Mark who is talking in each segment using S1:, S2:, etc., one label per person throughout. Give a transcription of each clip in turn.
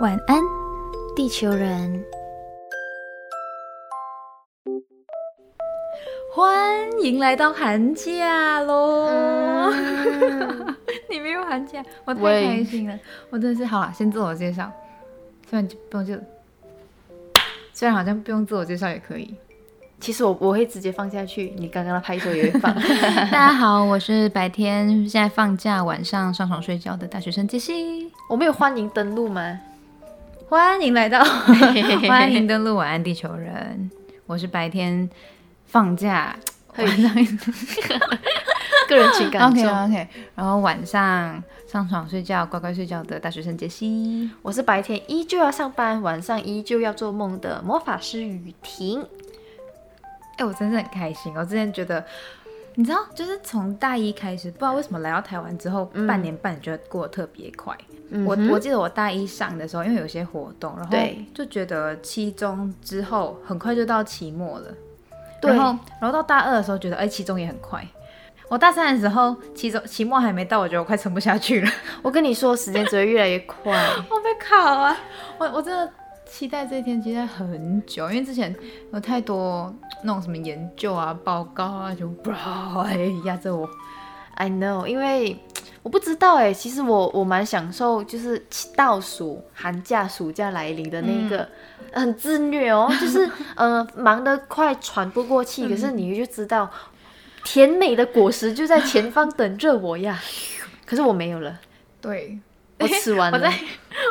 S1: 晚安，地球人。欢迎来到寒假喽！你没有寒假，我太
S2: 喂
S1: 开心了。我真的是好了，先自我介绍，虽然就不用就，虽然好像不用自我介绍也可以。
S2: 其实我我会直接放下去，你刚刚的拍手也会放。
S1: 大家好，我是白天现在放假，晚上上床睡觉的大学生杰西。
S2: 我们有欢迎登录吗？
S1: 欢迎来到，欢迎登录晚安地球人。我是白天放假，
S2: 嘿
S1: 晚上
S2: 个人情感
S1: OK。OK，然后晚上上床睡觉，乖乖睡觉的大学生杰西。
S2: 我是白天依旧要上班，晚上依旧要做梦的魔法师雨婷。
S1: 哎、我真的很开心。我之前觉得，你知道，就是从大一开始，不知道为什么来到台湾之后，半年半觉得过得特别快。我我记得我大一上的时候，因为有些活动，然后就觉得期中之后很快就到期末了。
S2: 对
S1: 然后然后到大二的时候，觉得哎、期中也很快。我大三的时候，期中期末还没到，我觉得我快撑不下去了。
S2: 我跟你说，时间只会越来越快。
S1: 我被考啊！我我真的期待这一天期待很久，因为之前有太多那种什么研究啊、报告啊，就 不哎压着我。
S2: I know，因为我不知道哎，其实我我蛮享受，就是倒数寒假、暑假来临的那个、很自虐哦，就是 呃忙得快喘不过气，可是你就知道甜美的果实就在前方等着我呀。可是我没有了，
S1: 对，
S2: 我吃完了
S1: 我在。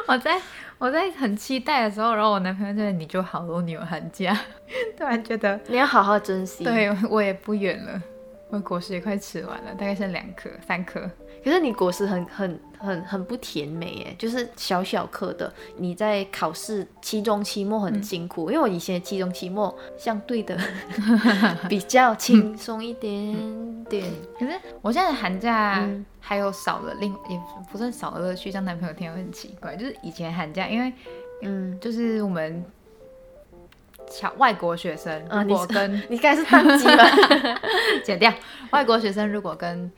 S1: 我在我在很期待的时候，然后我男朋友就在你就好多，你有寒假，突然觉得
S2: 你要好好珍惜。，
S1: 对我也不远了，我果实也快吃完了，大概剩两颗、三颗。
S2: 可是你果实很很很很不甜美哎，就是小小颗的。你在考试期中、期末很辛苦，因为我以前期中、期末相对的 比较轻松一点点。
S1: 可是我现在的寒假
S2: 嗯
S1: 还有少了另也不算少了乐趣，让男朋友听会很奇怪。就是以前寒假，因为
S2: 嗯，
S1: 就是我们小外国学生
S2: 啊
S1: 如果跟、
S2: 你刚才是宕机吧？
S1: 剪掉外国学生如果跟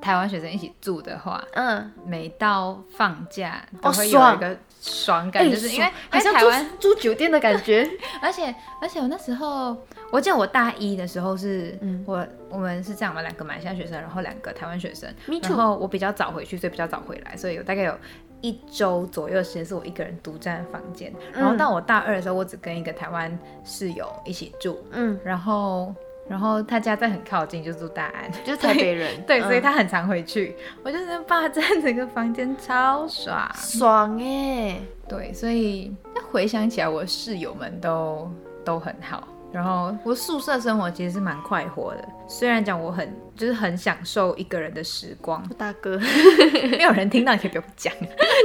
S1: 台湾学生一起住的话，
S2: 嗯，
S1: 每到放假都
S2: 哦
S1: 会有一个爽感，
S2: 哎
S1: 就是因为
S2: 爽好像
S1: 台湾，
S2: 住酒店的感觉。
S1: 而且而且我那时候，我记得我大一的时候是，
S2: 嗯
S1: 我我们是这样嘛，两个马来西亚学生，然后两个台湾学生
S2: Me
S1: 然
S2: too。
S1: 后我比较早回去，所以比较早回来，所以有大概有一周左右的时间是我一个人独占房间。然后
S2: 嗯
S1: 到我大二的时候，我只跟一个台湾室友一起住，
S2: 嗯，
S1: 然后然后他家在很靠近，就住大安，
S2: 就是台北人。
S1: 对，所以
S2: 嗯
S1: 他很常回去，我就是霸占整个房间，超爽。
S2: 爽哎。
S1: 对，所以那回想起来，我室友们都都很好。然后我宿舍生活其实是蛮快活的，虽然讲我很就是很享受一个人的时光，
S2: 大哥，
S1: 没有人听到，你可以不用讲。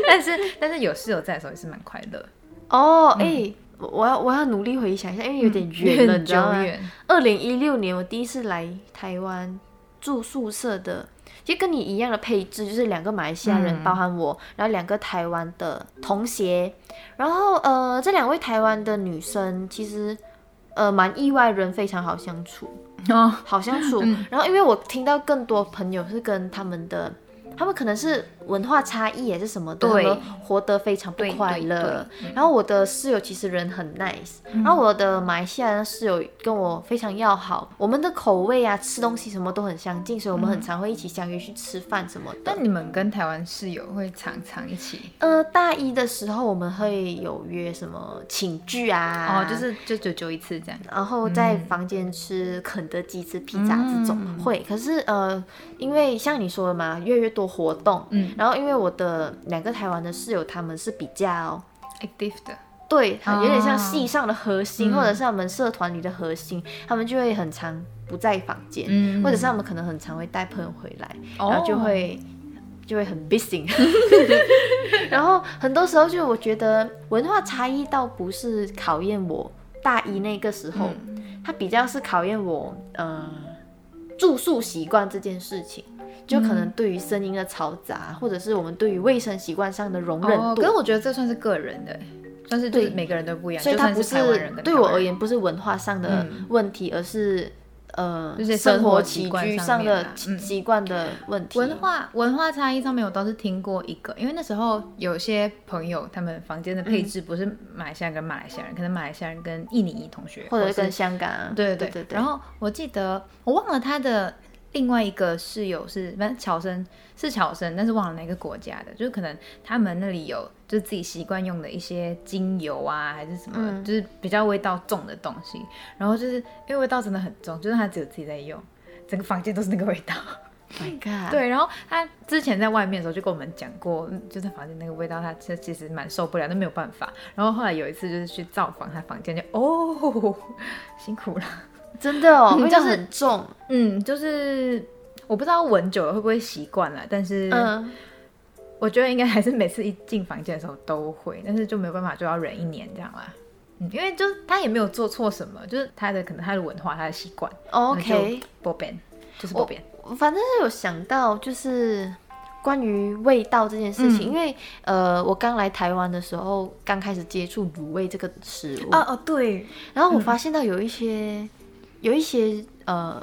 S1: 但是但是有室友在的时候也是蛮快乐，
S2: 哦，哎、我我要我要努力回想一下，因为有点远了，你知道吗？
S1: 远。
S2: 二零一六年我第一次来台湾住宿舍的，其实跟你一样的配置，就是两个马来西亚人，
S1: 嗯
S2: 包含我，然后两个台湾的同学，然后呃这两位台湾的女生其实呃蛮意外，人非常好相处，
S1: 哦，
S2: 好相处。
S1: 嗯
S2: 然后因为我听到更多朋友是跟他们的。他们可能是文化差异也是什么的，
S1: 对
S2: 他们活得非常不快乐。然后我的室友其实人很 nice，、然后我的马来西亚的室友跟我非常要好，我们的口味啊、吃东西什么都很相近，所以我们很常会一起相约去吃饭什么的。
S1: 那你们跟台湾室友会常常一起？
S2: 呃，大一的时候我们会有约什么请剧啊，
S1: 哦，就是就久久一次这样。
S2: 然后在房间吃肯德基、吃披萨这种、
S1: 嗯
S2: 会，可是呃，因为像你说的嘛，越来越多活动，
S1: 嗯
S2: 然后因为我的两个台湾的室友他们是比较。
S1: active 的，
S2: 对，
S1: 哦
S2: 有点像系上的核心，
S1: 嗯
S2: 或者是他们社团里的核心，他们就会很常不在房间，
S1: 嗯
S2: 或者是他们可能很常会带朋友回来，
S1: 哦
S2: 然后就会就会很 busy，然后很多时候就我觉得文化差异倒不是考验我大一那个时候，
S1: 嗯
S2: 它比较是考验我呃住宿习惯这件事情。就可能对于声音的嘈杂，或者是我们对于卫生习惯上的容忍
S1: 哦，
S2: 度，
S1: 可是我觉得这算是个人的，算是
S2: 对。
S1: 每个人都不一样，
S2: 所以它不
S1: 是
S2: 对我而言不是文化上的
S1: 嗯。
S2: 问题，而是呃
S1: 就是
S2: 生活
S1: 习
S2: 起居
S1: 惯上
S2: 上的习惯的问题。
S1: 文化文化差异上面，我倒是听过一个，因为那时候有些朋友他们房间的配置不是马来西亚人跟马来西亚人，可能马来西亚人跟印尼裔同学，
S2: 或者跟香港啊，
S1: 对。
S2: 对
S1: 对对。然后我记得我忘了他的另外一个室友是，不是乔生是乔生，但是忘了哪个国家的，就是可能他们那里有就是自己习惯用的一些精油啊，还是什么，
S2: 嗯
S1: 就是比较味道重的东西。然后就是因为味道真的很重，就是他只有自己在用，整个房间都是那个味道。
S2: ，My God，，
S1: 对，然后他之前在外面的时候就跟我们讲过，嗯就在房间那个味道，他其其实蛮受不了，那没有办法。然后后来有一次就是去造访他房间，就哦，辛苦了。
S2: 真的哦，
S1: 嗯
S2: 味道
S1: 就是
S2: 很重，
S1: 嗯，就是我不知道闻久了会不会习惯了，但是
S2: 嗯，
S1: 我觉得应该还是每次一进房间的时候都会，但是就没有办法，就要忍一年这样啦。嗯，因为就是他也没有做错什么，就是他的可能他的文化，他的习惯
S2: OK，
S1: 不变，就是不变。
S2: 反正是有想到就是。关于味道这件事情，
S1: 嗯
S2: 因为呃，我刚来台湾的时候，刚开始接触卤味这个食物，
S1: 哦哦，对，
S2: 然后我发现到有一些、有一些呃，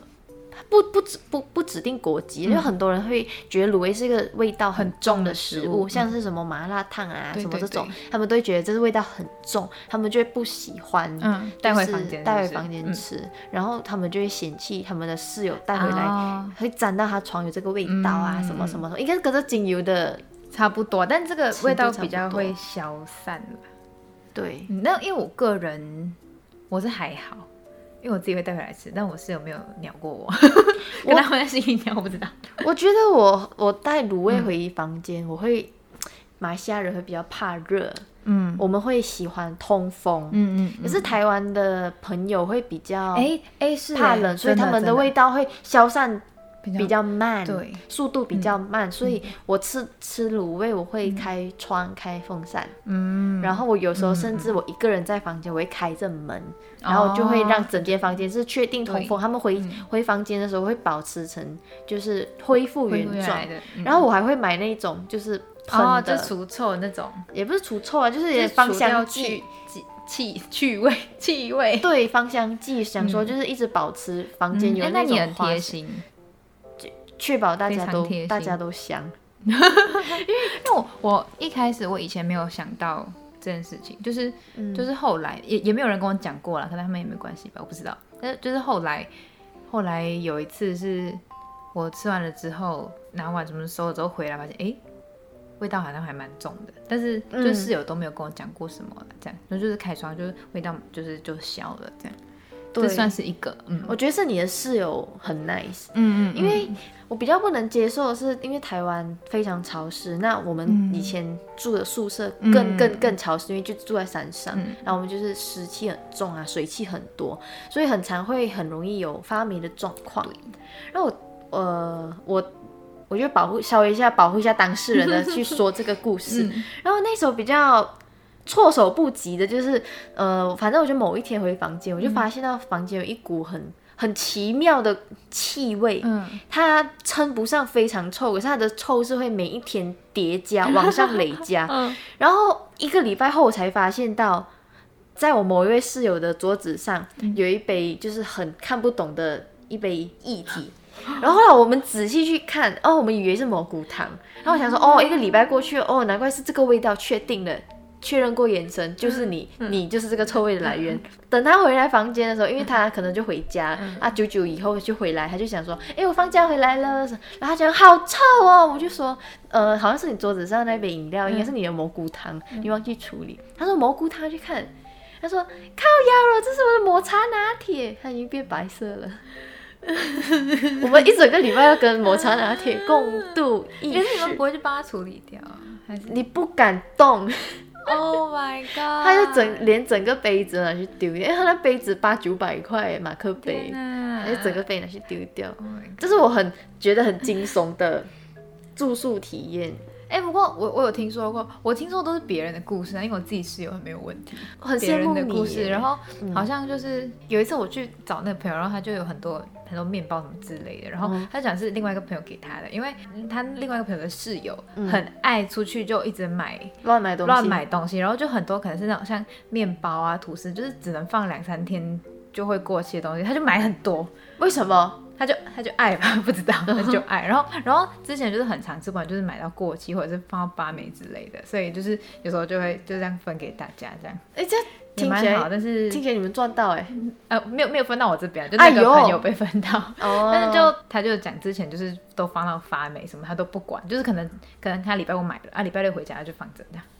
S2: 不不指不不指定国籍，因为很多人会觉得卤味是一个味道很重的食物，像是什么麻辣烫啊、什么这种
S1: 对，
S2: 他们都会觉得这是味道很重，他们就会不喜欢。
S1: 嗯，带回房间，
S2: 带回房间
S1: 嗯。
S2: 吃，然后他们就会嫌弃他们的室友带回来，
S1: 哦。
S2: 会沾到他床有这个味道啊，
S1: 嗯
S2: 什么什么什么，应该是跟这精油的
S1: 差不多，但这个味道比较会消散了。
S2: 对，
S1: 嗯，那因为我个人我是还好，因为我自己会带回来吃，但我室友没有鸟过我，跟他们在心里鸟，我不知道。
S2: 我觉得我我带卤味
S1: 嗯。
S2: 回房间，我会马来西亚人会比较怕热，
S1: 嗯。
S2: 我们会喜欢通风。
S1: 嗯嗯
S2: 可是台湾的朋友会比较
S1: 哎哎是哎
S2: 怕冷，所以他们的。味道会消散
S1: 比较
S2: 慢，
S1: 对，
S2: 速度比较慢。所以我吃吃卤味，我会开窗、开风扇，
S1: 嗯，
S2: 然后我有时候甚至我一个人在房间，我会开着门，然后就会让整间房间是确定通风。他们回回房间的时候会保持成就是恢复原状。然后我还会买那种就是喷
S1: 哦，
S2: 的，
S1: 就除臭那种，
S2: 也不是除臭啊，就是
S1: 就是
S2: 芳香剂。
S1: 去。气气趣味 气味。
S2: 对芳香剂，想说就是一直保持房间有
S1: 嗯哎那你
S2: 种
S1: 很贴，心，
S2: 确保大家都大家都香。
S1: 因为因为我我一开始我以前没有想到这件事情，就是、
S2: 嗯。
S1: 就是后来也也没有人跟我讲过了，可能他们也没关系吧，我不知道。但是就是后来后来有一次是我吃完了之后拿碗什么收了之后回来，发现哎、诶味道好像还蛮重的，但是就
S2: 嗯
S1: 室友都没有跟我讲过什么了，这样，然后就是开窗就是味道就是就消了，这样，
S2: 对
S1: 这算是一个嗯。
S2: 我觉得是你的室友很 nice，
S1: 嗯
S2: 因为我比较不能接受的是，因为台湾非常潮湿，那我们以前住的宿舍更、
S1: 嗯。
S2: 更更潮湿，因为就住在山上，
S1: 嗯。
S2: 然后我们就是湿气很重啊，水汽很多，所以很常会很容易有发霉的状况。然后我呃我。我就保护稍微一下保护一下当事人的 去说这个故事，
S1: 嗯。
S2: 然后那时候比较措手不及的就是，呃，反正我就某一天回房间，我就发现到房间有一股很很奇妙的气味，
S1: 嗯
S2: 它称不上非常臭，可是它的臭是会每一天叠加往上累加。
S1: 嗯
S2: 然后一个礼拜后，我才发现到，在我某一位室友的桌子上有一杯就是很看不懂的一杯液体。然后后来我们仔细去看，哦，我们以为是蘑菇汤。然后我想说，哦，一个礼拜过去，哦，难怪是这个味道，确定了。确认过眼神，就是你，你就是这个臭味的来源。等他回来房间的时候，因为他可能就回家、啊，久久以后就回来，他就想说，哎，我放假回来了，然后他讲好臭哦，我就说，呃，好像是你桌子上那杯饮料，应该是你的蘑菇汤，你忘记处理。他说蘑菇汤？去看，他说靠腰了，这是我的抹茶拿铁，它已经变白色了。我们一整个礼拜要跟抹茶拿铁共度一
S1: 可是你们，不会去帮他处理掉啊，还是？
S2: 你不敢动，
S1: ？Oh my god！
S2: 他就整连整个杯子拿去丢掉，因为他那杯子八九百块马克杯，
S1: 那
S2: 他就整个杯拿去丢掉。
S1: Oh
S2: 这是我很觉得很惊悚的住宿体验，
S1: 哎、不过我我有听说过，我听说都是别人的故事啊，因为我自己室友很没有问题，
S2: 很羡慕
S1: 的故事。然后好像就是有一次我去找那个朋友，然后他就有很多很多面包什么之类的，然后
S2: 嗯
S1: 他讲是另外一个朋友给他的，因为他另外一个朋友的室友
S2: 嗯
S1: 很爱出去就一直买
S2: 乱买东西，
S1: 乱买东西，然后就很多可能是那种像面包啊、吐司，就是只能放两三天就会过期的东西，他就买很多，
S2: 为什么？
S1: 他就他就爱吧，不知道他就爱。然后然后之前就是很常吃，不管就是买到过期或者是放到八枚之类的，所以就是有时候就会就这样分给大家这样。
S2: 哎，这
S1: 也
S2: 听起来
S1: 蛮好，但是
S2: 听起来你们赚到哎、
S1: 呃没有没有分到我这边，就那个朋友被分到。
S2: 哦
S1: 但是就他就讲之前就是都放到发霉什么他都不管，就是可能可能他礼拜五买的啊，礼拜六回家就放着这样。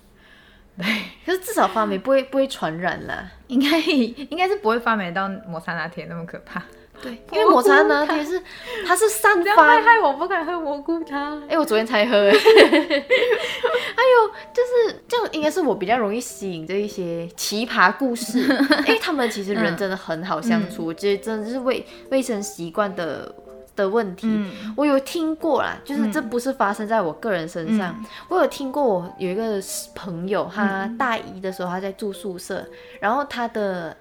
S2: 对可是至少发霉不会不会传染了。
S1: 应该应该是不会发霉到抹茶拿铁那么可怕。
S2: 对，因为抹茶拿铁是它是散发
S1: 会害我不敢喝蘑菇汤。
S2: 哎、我昨天才喝哎。还有就是应该是我比较容易吸引这一些奇葩故事，因为他们其实人真的很好相处，我觉得真的是卫卫生习惯的的问题。
S1: 嗯。
S2: 我有听过啦，就是这不是发生在我个人身上，我有听过我有一个朋友，他大一的时候他在住宿舍，然后他的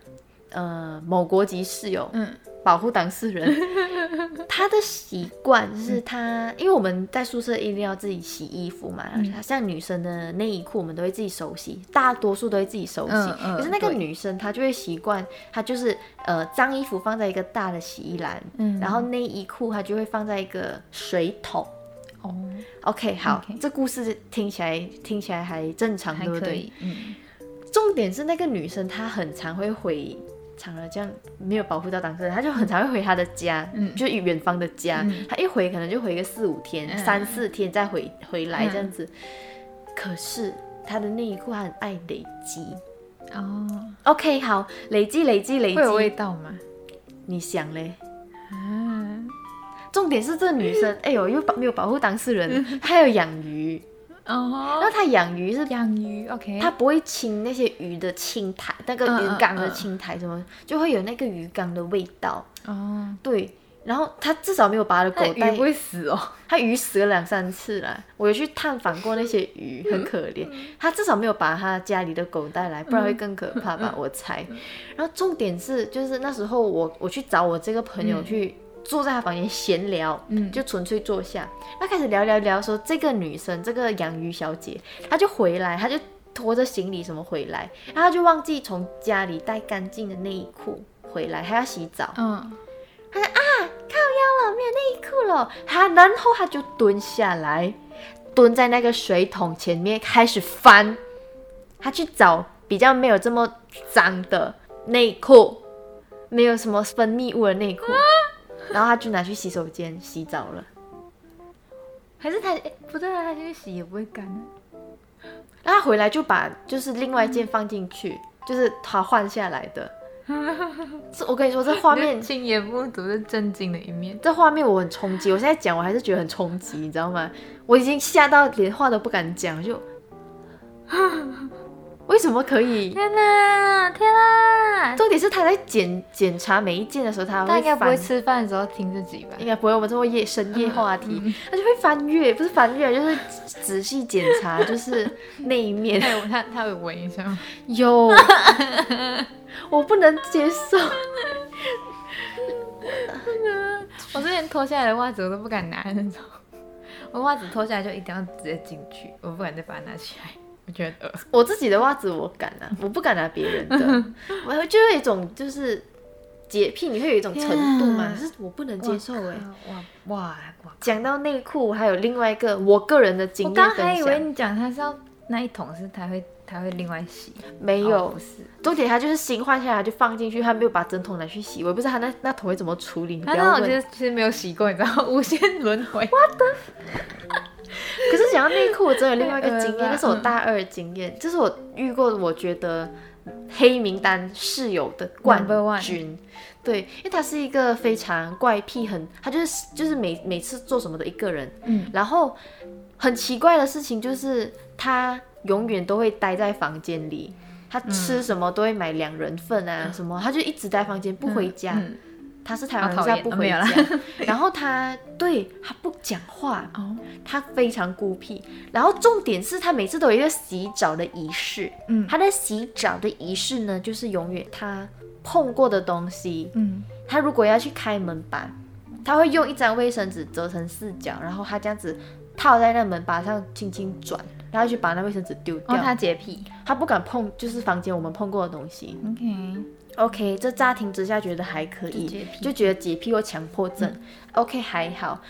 S2: 呃某国籍室友，
S1: 嗯
S2: 保护当事人，他的习惯就是他，因为我们在宿舍一定要自己洗衣服嘛，像女生的内衣裤我们都会自己手洗，大多数都会自己手洗。
S1: 嗯嗯
S2: 可是那个女生她就会习惯，她就是呃脏衣服放在一个大的洗衣篮，
S1: 嗯
S2: 然后内衣裤她就会放在一个水桶。
S1: 哦
S2: ，OK，好这故事听起来听起来还正常，对不对？
S1: 嗯
S2: 重点是那个女生她很常会回。常了这样没有保护到当事人，他就很常会回他的家，
S1: 嗯
S2: 就是远方的家。
S1: 嗯
S2: 她一回可能就回个四五天、
S1: 嗯
S2: 三四天再回回来
S1: 嗯
S2: 这样子。可是他的内衣裤很爱累积。
S1: 哦
S2: ，OK，好，累积累积累积
S1: 会有味，道吗？
S2: 你想嘞？
S1: 啊，
S2: 重点是这女生，哎呦，又保没有保护当事人，她有养鱼，
S1: 哦，
S2: 然后她养鱼是
S1: 养鱼，OK，
S2: 它不会清那些鱼的青苔，那个
S1: 嗯
S2: 鱼缸的青苔什么，就会有那个鱼缸的味道。
S1: 哦，
S2: 对，然后它至少没有把它的狗带
S1: 那鱼不，会死哦。
S2: 它鱼死了两三次了。我有去探访过那些鱼，很可怜。它至少没有把它家里的狗带来，不然会更可怕吧？我猜。然后重点是，就是那时候我我去找我这个朋友去。坐在他房间闲聊，
S1: 嗯
S2: 就纯粹坐下。那开始聊聊聊说，这个女生，这个养鱼小姐，她就回来，她就拖着行李什么回来，然后她就忘记从家里带干净的内衣裤回来，还要洗澡。
S1: 嗯，
S2: 她说啊，靠腰了，没有内衣裤了。她然后她就蹲下来，蹲在那个水桶前面开始翻，她去找比较没有这么脏的内裤，没有什么分泌物的内裤，然后他就拿去洗手间洗澡了。
S1: 还是他诶不对啊，他去洗也不会干啊。
S2: 然后他回来就把就是另外一件放进去，就是他换下来的。这我跟你说，这画面
S1: 亲眼目睹是震惊的一面。
S2: 这画面我很冲击，我现在讲我还是觉得很冲击，你知道吗？我已经吓到连话都不敢讲，就为什么可以？
S1: 天哪，天哪！
S2: 重点是他在检检查每一件的时候，他会
S1: 他应该不会，吃饭的时候听自己吧？
S2: 应该不会，我们这么夜深夜话题，他就会翻阅，不是翻阅，就是仔细检查，就是那一面
S1: 他有他他有闻一下吗？
S2: 有，我不能接受。
S1: 我之前脱下来的袜子我都不敢拿那种，我袜子脱下来就一定要直接进去，我不敢再把它拿起来，我觉得。
S2: 我自己的袜子我敢拿，我不敢拿别人的，我就会有一种就是洁癖，你会有一种程度嘛，
S1: 天啊
S2: 可是我不能接受哎、
S1: 哇哇哇！
S2: 讲到内裤，还有另外一个我个人的经
S1: 我
S2: 验分
S1: 刚还以为，你讲他是要那一桶是他会他会另外洗，
S2: 没有，
S1: 哦不是，
S2: 重点他就是新换下来就放进去，他没有把整桶拿去洗，我也不知道他那那桶会怎么处理，你不
S1: 他那
S2: 要问。
S1: 种其实其实没有洗过，你知道，无限轮回。
S2: 可是讲到内裤，我真的有另外一个经验，那是我大二的经验，这是我遇过我觉得黑名单室友的冠军。对，因为他是一个非常怪癖，很他就是就是每每次做什么的一个人，
S1: 嗯，
S2: 然后很奇怪的事情就是他永远都会待在房间里，他吃什么都会买两人份啊，什么他就一直待房间不回家。
S1: 嗯
S2: 他是台湾人，
S1: 好讨厌
S2: 所以他不回家。然后他对他不讲话，
S1: 哦，
S2: 他非常孤僻。然后重点是他每次都有一个洗澡的仪式，
S1: 嗯
S2: 他的洗澡的仪式呢，就是永远他碰过的东西，
S1: 嗯，
S2: 他如果要去开门把，他会用一张卫生纸折成四角，然后他这样子套在那门把上轻轻转，然后去把那卫生纸丢掉。
S1: 哦，他洁癖
S2: 他不敢碰，就是房间我们碰过的东西。
S1: ，OK，
S2: OK，这乍听之下觉得还可以，
S1: 就
S2: 就觉得洁癖或强迫症。OK，还好。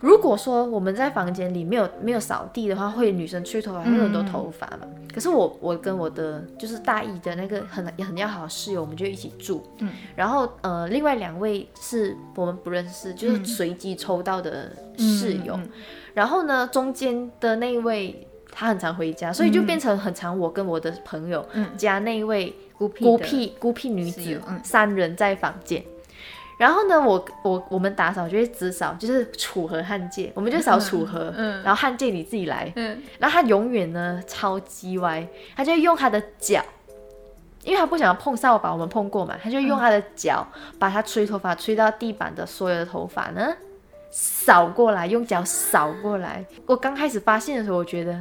S2: 如果说我们在房间里没有没有扫地的话，会女生吹头发会有很多头发嘛。可是我我跟我的就是大一的那个很很要好的室友，我们就一起住。
S1: 嗯，
S2: 然后呃，另外两位是我们不认识，就是随机抽到的室友。
S1: 嗯
S2: 然后呢，中间的那一位他很常回家，所以就变成很常我跟我的朋友
S1: 嗯
S2: 加那一位
S1: 孤僻
S2: 孤僻孤僻女子
S1: 嗯
S2: 三人在房间。然后呢，我我我们打扫就会只扫，就是楚河汉界，我们就扫楚河，
S1: 嗯
S2: 然后汉界你自己来。
S1: 嗯
S2: 然后他永远呢超级歪，他就用他的脚，因为他不想要碰扫把，我们碰过嘛，他就用他的脚把他吹头发吹到地板的所有的头发呢扫过来，用脚扫过来。我刚开始发现的时候，我觉得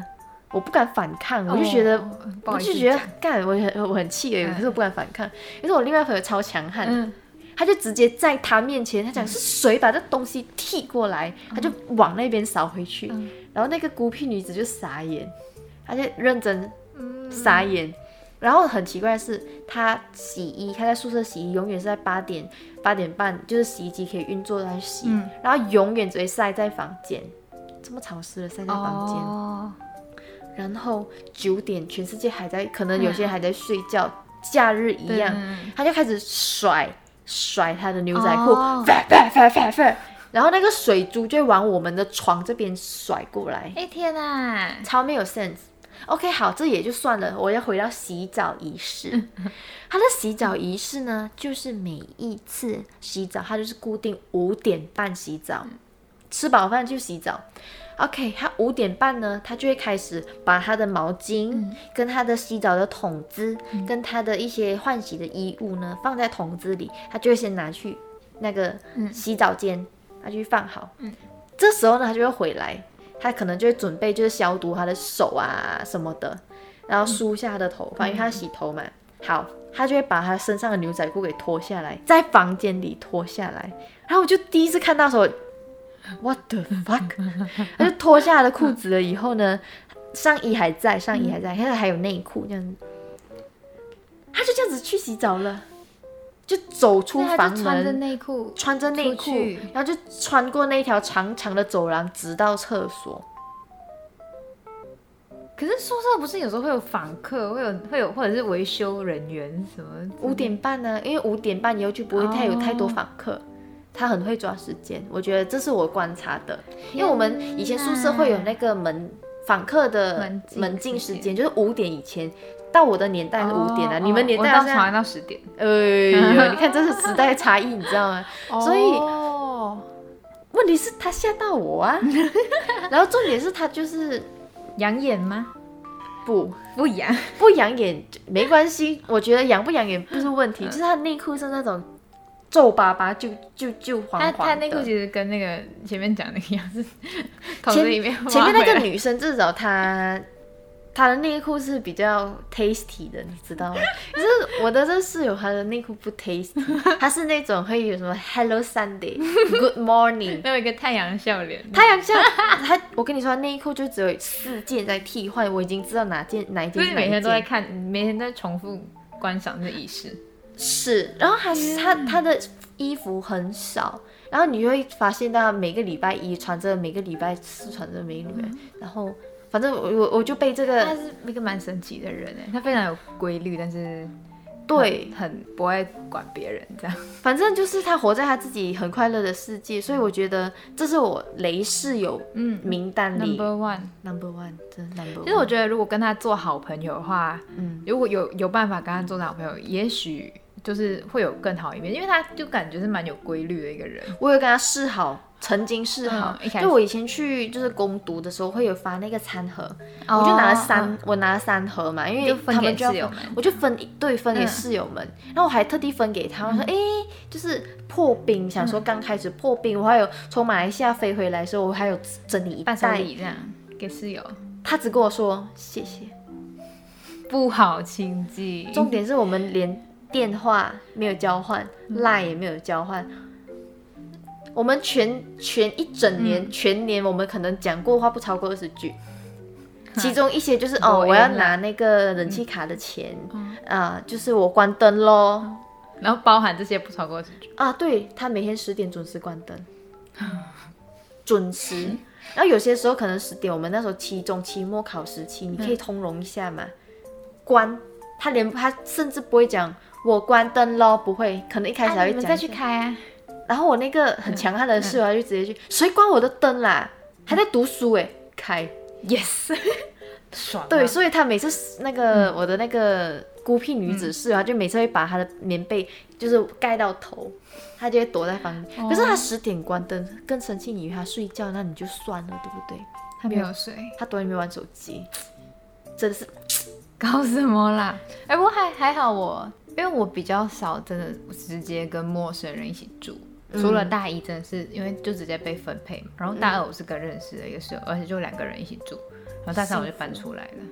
S2: 我不敢反抗，我就觉得。我就觉得
S1: 讲
S2: 干，我很我很气而已，
S1: 嗯
S2: 可是我不敢反抗。可是我另外一个朋友超强悍，
S1: 嗯
S2: 他就直接在他面前，他讲是谁把这东西踢过来，他就往那边扫回去。
S1: 嗯
S2: 然后那个孤僻女子就傻眼，她就认真
S1: 嗯
S2: 傻眼。然后很奇怪的是，她洗衣，她在宿舍洗衣，永远是在八点八点半，就是洗衣机可以运作来洗，
S1: 嗯
S2: 然后永远只会晒在房间，这么潮湿的晒在房间。
S1: 哦
S2: 然后九点，全世界还在，可能有些人还在睡觉，假日一样，
S1: 嗯。
S2: 他就开始甩甩他的牛仔裤，然后那个水珠就往我们的床这边甩过来，
S1: 哎天哪，
S2: 超没有 sense。OK，好，这也就算了，我要回到洗澡仪式。他的洗澡仪式呢，就是每一次洗澡，他就是固定五点半洗澡，吃饱饭就洗澡。OK，他五点半呢，他就会开始把他的毛巾、跟他的洗澡的桶子、跟他的一些换洗的衣物呢放在桶子里，他就会先拿去那个洗澡间，他就去放好。这时候呢，他就会回来，他可能就会准备就是消毒他的手啊什么的，然后梳一下他的头发，因为他洗头嘛。好，他就会把他身上的牛仔裤给脱下来，在房间里脱下来。然后我就第一次看到时候，what the fuck？他就脱下了裤子了以后呢，上衣还在，上衣还在，现在还有内裤这样子，他就这样子去洗澡了，就走出房
S1: 门穿着
S2: 门，
S1: 内裤，
S2: 穿着内裤，然后就穿过那条长长的走廊，直到厕所。
S1: 可是宿舍不是有时候会有访客，会有会有或者是维修人员什么
S2: 五点半呢、因为五点半以后就不会太有
S1: 哦
S2: 太多访客，他很会抓时间，我觉得这是我观察的。因为我们以前宿舍会有那个门访客的
S1: 门禁
S2: 时
S1: 时
S2: 间，就是五点以前。到我的年代是五点啊，
S1: 哦
S2: 你们年代好像
S1: 我到床到十点，
S2: 哎呦，你看这是时代差异，你知道吗？所以
S1: 哦
S2: 问题是他吓到我啊，然后重点是他就是
S1: 养眼吗？
S2: 不
S1: 不养，
S2: 不养眼没关系，我觉得养不养眼不是问题，就是他内裤是那种皱巴巴，就就就黄
S1: 他
S2: 黄的。
S1: 他内裤其实跟那个前面讲那个样，子
S2: 前
S1: 里面
S2: 前面那个女生至少她她的内裤是比较 tasty 的，你知道吗？可是我的这室友她的内裤不 tasty，她是那种会有什么 Hello Sunday、Good Morning。
S1: 没有一个太阳笑脸，
S2: 太阳笑她，我跟你说，内裤就只有四件在替换，我已经知道哪件哪一件
S1: 就是是
S2: 哪一
S1: 每天都在。看，每天都在重复观赏这仪式。
S2: 是，然后她她她的衣服很少，然后你就会发现到每个礼拜一穿着，每个礼拜四穿着，每个礼拜，然后反正我我我就被这个
S1: 他是一个蛮神奇的人哎，他非常有规律，但是
S2: 对
S1: 很很不爱管别人这样。
S2: 反正就是他活在他自己很快乐的世界，所以我觉得这是我雷室友
S1: 嗯
S2: 名单里
S1: ，Number one。
S2: number one，真的 number one。
S1: 其实我觉得，如果跟他做好朋友的话，
S2: 嗯
S1: 如果有有办法跟他做好朋友，也许就是会有更好一面，因为他就感觉是蛮有规律的一个人。
S2: 我有跟他示好，曾经示好。就我以前去就是攻读的时候，会有发那个餐盒，我就拿了三，我拿了三盒嘛，因为
S1: 分给
S2: 他们就要分
S1: 室友们
S2: 我就分一对分给
S1: 嗯
S2: 室友们，然后我还特地分给他，们说哎、诶就是破冰，想
S1: 嗯
S2: 说刚开始破冰，我还有从马来西亚飞回来的时候，我还有整理一袋，
S1: 礼这样给室友，
S2: 他只跟我说谢谢。
S1: 不好亲近。
S2: 重点是我们连电话没有交换，line 也没有交换。我们全全一整年、全年，我们可能讲过话不超过二十句，其中一些就是哦，
S1: 我
S2: 我要拿那个人气卡的钱，啊、就是我关灯喽，
S1: 然后包含这些不超过二十句。
S2: 啊，对他每天十点准时关灯，准时。然后有些时候可能十点，我们那时候期中、期末考时期，你可以通融一下嘛。关，他连他甚至不会讲我关灯喽，不会，可能一开始还会讲。
S1: 你们再去开啊。
S2: 然后我那个很强悍的室友就直接去，谁关我的灯啦？还在读书哎，开
S1: ，yes，爽。
S2: 对，所以他每次那个我的那个孤僻女子室友，就每次会把她的棉被就是盖到头，她就会躲在房间。可是她十点关灯，更生气，你以为她睡觉，那你就算了，对不对？
S1: 她没有睡，
S2: 她躲在里面玩手机，真的是
S1: 搞什么啦？哎，不过还还好我，因为我比较少真的直接跟陌生人一起住。除了大一，真的是因为就直接被分配嘛。然后大二我是跟认识的一个室友，而且就两个人一起住。然后大三我就搬出来了。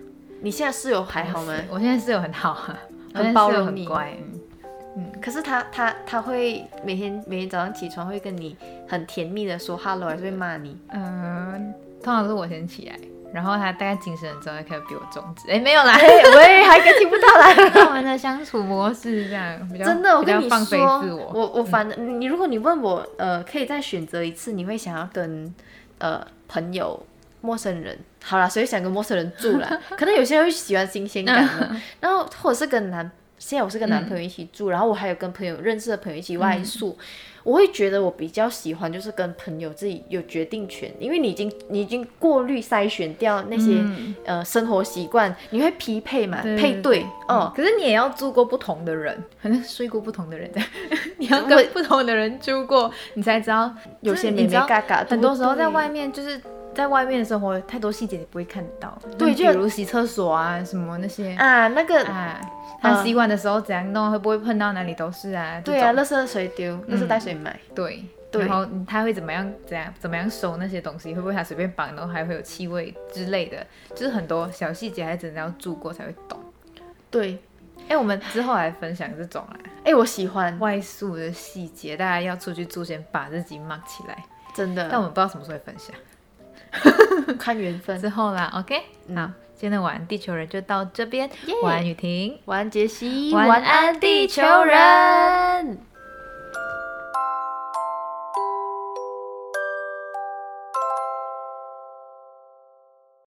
S2: 你现在室友还好吗？
S1: 我现在室友很好，
S2: 很包容你，
S1: 乖。
S2: 嗯，可是他他他会每天每天早上起床会跟你很甜蜜的说 hello，还是会骂你？
S1: 嗯，通常是我先起来。然后他大概精神了之后，开始比我中指。哎，没有啦，
S2: 喂，还更听不到啦。
S1: 他们的相处模式这样，
S2: 真的，我跟你
S1: 说，
S2: 我我反正你如果你问我，呃，可以再选择一次，你会想要跟呃朋友、陌生人，好啦，所以想跟陌生人住啦。可能有些人会喜欢新鲜感嘛，然后或者是跟男，现在我是跟男朋友一起住，然后我还有跟朋友认识的朋友一起外宿。我会觉得我比较喜欢就是跟朋友自己有决定权，因为你已经你已经过滤筛选掉那些呃生活习惯，你会匹配嘛，配对哦。
S1: 可是你也要住过不同的人，可能睡过不同的人，你要跟不同的人住过，你才知道
S2: 有些咩咩嘎嘎。
S1: 很多时候在外面就是在外面的生活，太多细节你不会看到。
S2: 对，
S1: 就比如洗厕所啊什么那些
S2: 啊，那个啊。
S1: 他洗碗的时候怎样弄？会不会碰到哪里都是啊？
S2: 对啊，垃圾谁丢？垃圾带谁买？
S1: 对，然后他会怎么样？怎样？怎么样收那些东西？会不会他随便绑，然后还会有气味之类的？就是很多小细节，还真的要住过才会懂。
S2: 对，
S1: 哎，我们之后来分享这种啊。
S2: 哎，我喜欢
S1: 外宿的细节，大家要出去住，先把自己 mark 起来。
S2: 真的。
S1: 但我们不知道什么时候会分
S2: 享，看缘分
S1: 之后啦。OK，好。今天的晚安地球人就到这边，晚安雨婷，
S2: 晚安杰西，
S1: 晚安地球人。